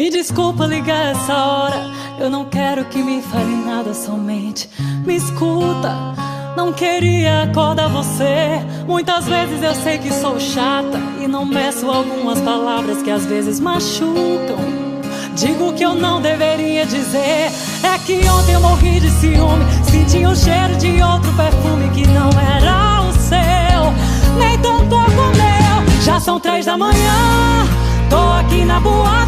Me desculpa ligar essa hora. Eu não quero que me fale nada, somente me escuta. Não queria acordar você. Muitas vezes eu sei que sou chata e não meço algumas palavras que às vezes machucam. Digo que eu não deveria dizer. É que ontem eu morri de ciúme. Senti o cheiro de outro perfume que não era o seu. Nem tanto como meu. Já são três da manhã. Tô aqui na boate,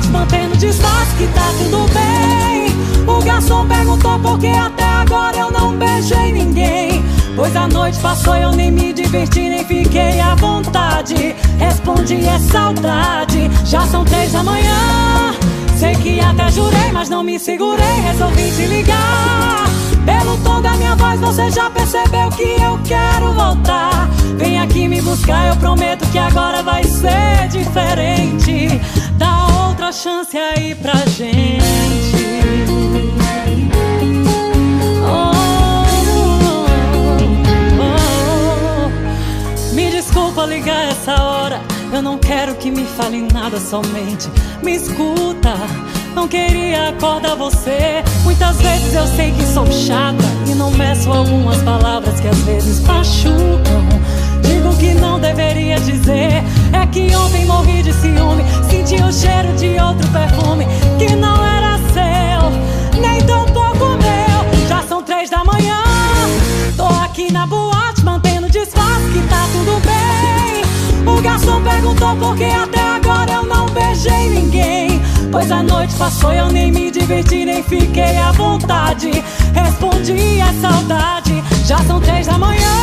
disfarce que tá tudo bem. O garçom perguntou por que até agora eu não beijei ninguém. Pois a noite passou eu nem me diverti, nem fiquei à vontade. Respondi, é saudade. Já são três da manhã. Sei que até jurei, mas não me segurei. Resolvi te ligar. Pelo tom da minha voz, você já percebeu que eu quero voltar. Vem aqui me buscar, eu prometo que agora vai ser diferente. Dá chance aí pra gente. Oh, oh, oh. Me desculpa ligar essa hora. Eu não quero que me fale nada, somente me escuta. Não queria acordar você. Muitas vezes eu sei que sou chata e não meço algumas palavras que às vezes machucam. Digo que não deveria dizer. É que ontem morri de ciúme. Senti o cheiro de outro perfume que não era seu, nem tão pouco meu. Já são três da manhã. Tô aqui na boate, mantendo disfarce que tá tudo bem. O garçom perguntou por que até agora eu não beijei ninguém. Pois a noite passou e eu nem me diverti, nem fiquei à vontade. Respondi a saudade, já são três da manhã.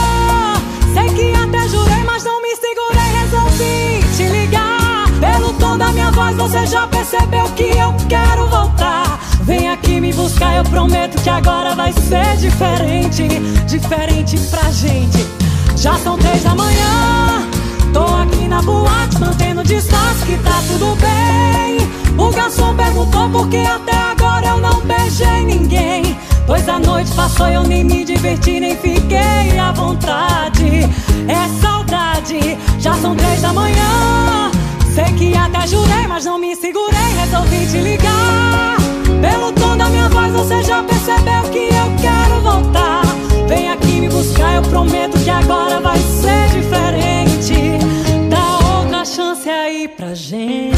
Você já percebeu que eu quero voltar. Vem aqui me buscar, eu prometo que agora vai ser diferente. Diferente pra gente. Já são três da manhã. Tô aqui na boate, mantendo distância, que tá tudo bem. O garçom perguntou por que até agora eu não beijei ninguém. Pois a noite passou eu nem me diverti, nem fiquei à vontade. É saudade, já são três da manhã. te ligar. Pelo tom da minha voz você já percebeu que eu quero voltar. Vem aqui me buscar, eu prometo que agora vai ser diferente. Dá outra chance aí pra gente.